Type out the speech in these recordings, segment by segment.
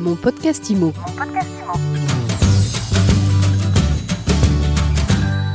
Mon podcast IMO.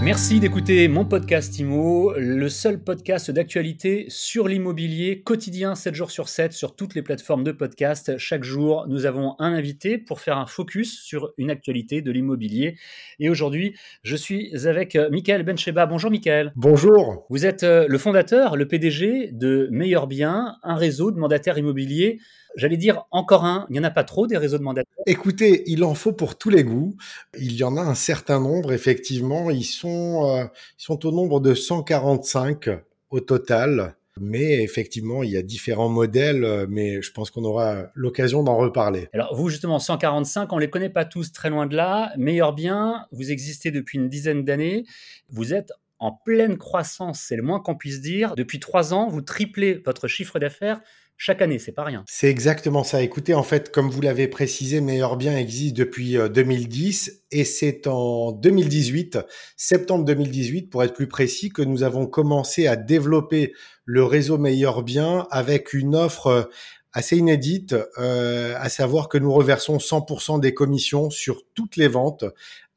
Merci d'écouter mon podcast IMO, le seul podcast d'actualité sur l'immobilier quotidien 7 jours sur 7 sur toutes les plateformes de podcast. Chaque jour, nous avons un invité pour faire un focus sur une actualité de l'immobilier. Et aujourd'hui, je suis avec Michael Bencheba. Bonjour Michael. Bonjour. Vous êtes euh, le fondateur, le PDG de Meilleur Bien, un réseau de mandataires immobiliers j'allais dire encore un, il n'y en a pas trop des réseaux de mandataires Écoutez, il en faut pour tous les goûts. Il y en a un certain nombre, effectivement. Ils sont, euh, ils sont au nombre de 145 au total. Mais effectivement, il y a différents modèles, mais je pense qu'on aura l'occasion d'en reparler. Alors vous, justement, 145, on ne les connaît pas tous très loin de là. Meilleur bien, vous existez depuis une dizaine d'années. Vous êtes en pleine croissance, c'est le moins qu'on puisse dire. Depuis trois ans, vous triplez votre chiffre d'affaires chaque année, c'est pas rien. C'est exactement ça. Écoutez, en fait, comme vous l'avez précisé, Meilleur Bien existe depuis 2010 euh, et c'est en 2018, septembre 2018 pour être plus précis, que nous avons commencé à développer le réseau Meilleur Bien avec une offre euh, assez inédite, euh, à savoir que nous reversons 100% des commissions sur toutes les ventes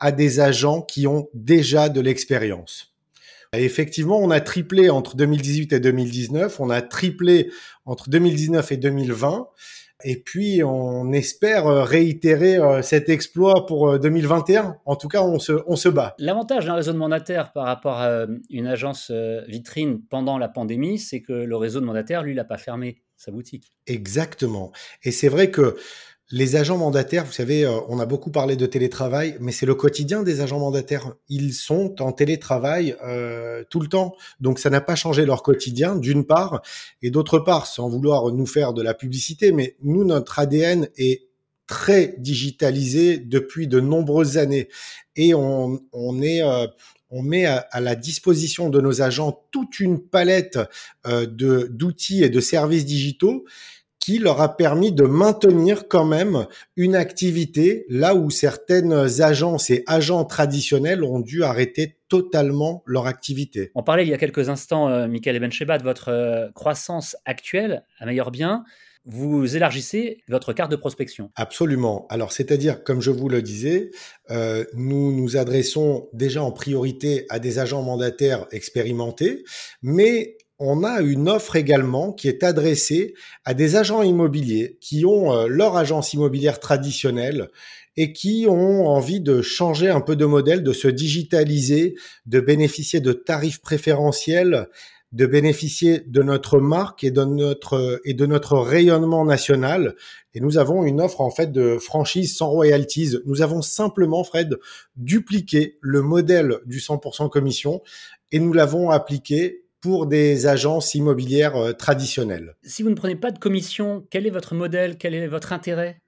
à des agents qui ont déjà de l'expérience. Effectivement, on a triplé entre 2018 et 2019, on a triplé entre 2019 et 2020. Et puis, on espère euh, réitérer euh, cet exploit pour 2021. Euh, en tout cas, on se, on se bat. L'avantage d'un réseau de mandataires par rapport à une agence vitrine pendant la pandémie, c'est que le réseau de mandataires, lui, n'a pas fermé sa boutique. Exactement. Et c'est vrai que les agents mandataires, vous savez, euh, on a beaucoup parlé de télétravail, mais c'est le quotidien des agents mandataires. Ils sont en télétravail euh, tout le temps, donc ça n'a pas changé leur quotidien, d'une part, et d'autre part, sans vouloir nous faire de la publicité, mais nous, notre ADN est très digitalisé depuis de nombreuses années, et on, est euh, on met à, la disposition de nos agents toute une palette de d'outils et de services digitaux qui leur a permis de maintenir quand même une activité là où certaines agences et agents traditionnels ont dû arrêter totalement leur activité. On parlait il y a quelques instants, euh, Michael Ebencheba, de votre euh, croissance actuelle à meilleur bien vous élargissez votre carte de prospection. Absolument. Alors, c'est-à-dire, comme je vous le disais, euh, nous nous adressons déjà en priorité à des agents mandataires expérimentés, mais on a une offre également qui est adressée à des agents immobiliers qui ont euh, leur agence immobilière traditionnelle et qui ont envie de changer un peu de modèle, de se digitaliser, de bénéficier de tarifs préférentiels, de bénéficier de notre marque et de notre et de notre rayonnement national. Et nous avons une offre en fait de franchise sans royalties. Nous avons simplement, Fred, dupliqué le modèle du 100% commission et nous l'avons appliqué pour des agences immobilières euh, traditionnelles. Si vous ne prenez pas de commission, quel est votre modèle? Quel est votre intérêt?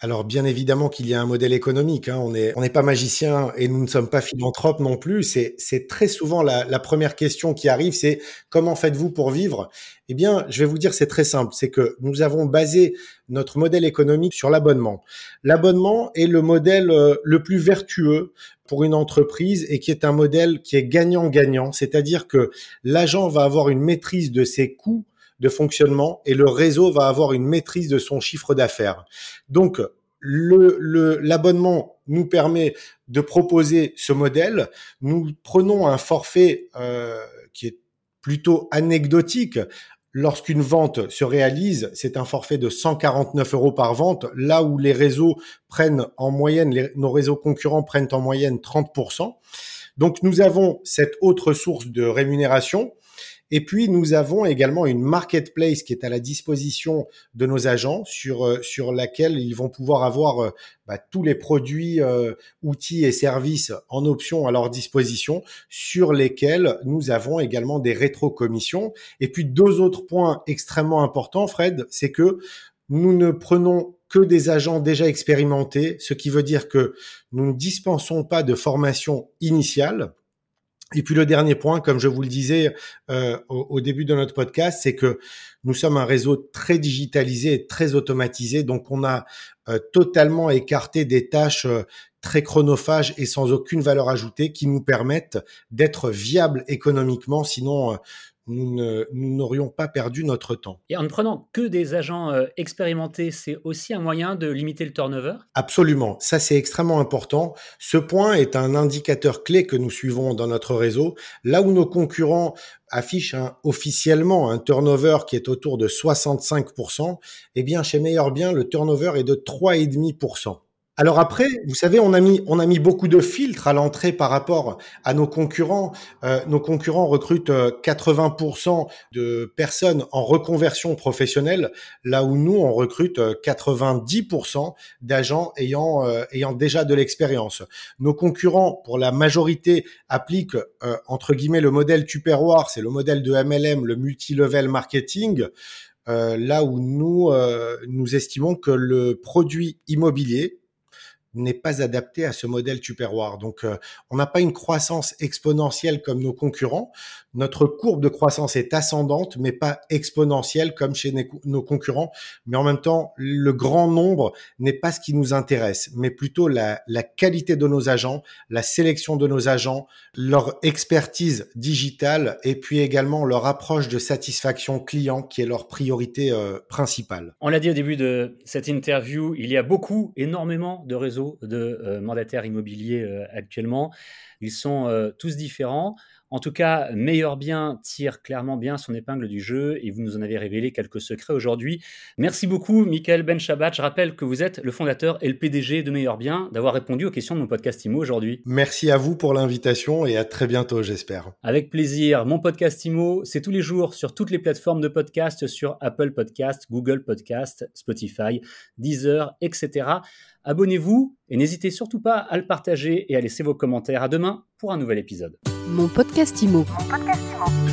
Alors bien évidemment qu'il y a un modèle économique. Hein. On n'est on n'est pas magicien et nous ne sommes pas philanthropes non plus. C'est très souvent la, la, première question qui arrive, c'est comment faites-vous pour vivre? Eh bien, je vais vous dire, c'est très simple. C'est que nous avons basé notre modèle économique sur l'abonnement. L'abonnement est le modèle euh, le plus vertueux pour une entreprise et qui est un modèle qui est gagnant-gagnant. C'est-à-dire que l'agent va avoir une maîtrise de ses coûts de fonctionnement et le réseau va avoir une maîtrise de son chiffre d'affaires. Donc, le, l'abonnement nous permet de proposer ce modèle. Nous prenons un forfait euh, qui est plutôt anecdotique. Lorsqu'une vente se réalise, c'est un forfait de 149 euros par vente, là où les réseaux prennent en moyenne, nos réseaux concurrents prennent en moyenne 30%. Donc nous avons cette autre source de rémunération et puis, nous avons également une marketplace qui est à la disposition de nos agents sur, euh, sur laquelle ils vont pouvoir avoir euh, bah, tous les produits, euh, outils et services en option à leur disposition sur lesquels nous avons également des rétro-commissions. Et puis, deux autres points extrêmement importants, Fred, c'est que nous ne prenons que des agents déjà expérimentés, ce qui veut dire que nous ne dispensons pas de formation initiale et puis le dernier point, comme je vous le disais euh, au, début de notre podcast, c'est que nous sommes un réseau très digitalisé et très automatisé, donc on a euh, totalement écarté des tâches euh, très chronophages et sans aucune valeur ajoutée qui nous permettent d'être viables économiquement. Sinon, nous n'aurions pas perdu notre temps. Et en ne prenant que des agents euh, expérimentés, c'est aussi un moyen de limiter le turnover? Absolument, ça c'est extrêmement important. Ce point est un indicateur clé que nous suivons dans notre réseau. Là où nos concurrents affichent officiellement un turnover qui est autour de 65%, eh bien chez Meilleur Bien, le turnover est de 3,5%. Alors après, vous savez, on a mis on a mis beaucoup de filtres à l'entrée par rapport à nos concurrents. Euh, nos concurrents recrutent 80% euh, de personnes en reconversion professionnelle, là où nous on recrute 90% euh, d'agents ayant ayant déjà de l'expérience. Nos concurrents, pour la majorité, appliquent entre guillemets le modèle Tupperware, c'est le modèle de MLM, le multi-level marketing. là où nous nous estimons que le produit immobilier n'est pas adapté à ce modèle tupperware. Donc, euh, on n'a pas une croissance exponentielle comme nos concurrents. Notre courbe de croissance est ascendante, mais pas exponentielle comme chez nos concurrents. Mais en même temps, le grand nombre n'est pas ce qui nous intéresse, mais plutôt la, qualité de nos agents, la sélection de nos agents, leur expertise digitale et puis également leur approche de satisfaction client qui est leur priorité euh, principale. On l'a dit au début de cette interview, il y a beaucoup, énormément de réseaux de euh, mandataires immobiliers euh, actuellement. Ils sont euh, tous différents. En tout cas, Meilleur Bien tire clairement bien son épingle du jeu et vous nous en avez révélé quelques secrets aujourd'hui. Merci beaucoup, Michael Benchabat. Je rappelle que vous êtes le fondateur et le PDG de Meilleur Bien, d'avoir répondu aux questions de mon podcast IMO aujourd'hui. Merci à vous pour l'invitation et à très bientôt, j'espère. Avec plaisir. Mon podcast IMO, c'est tous les jours sur toutes les plateformes de podcast, sur Apple Podcast, Google Podcast, Spotify, Deezer, etc. Abonnez-vous et n'hésitez surtout pas à le partager et à laisser vos commentaires. À demain pour un nouvel épisode. Mon podcast Mon podcast IMO.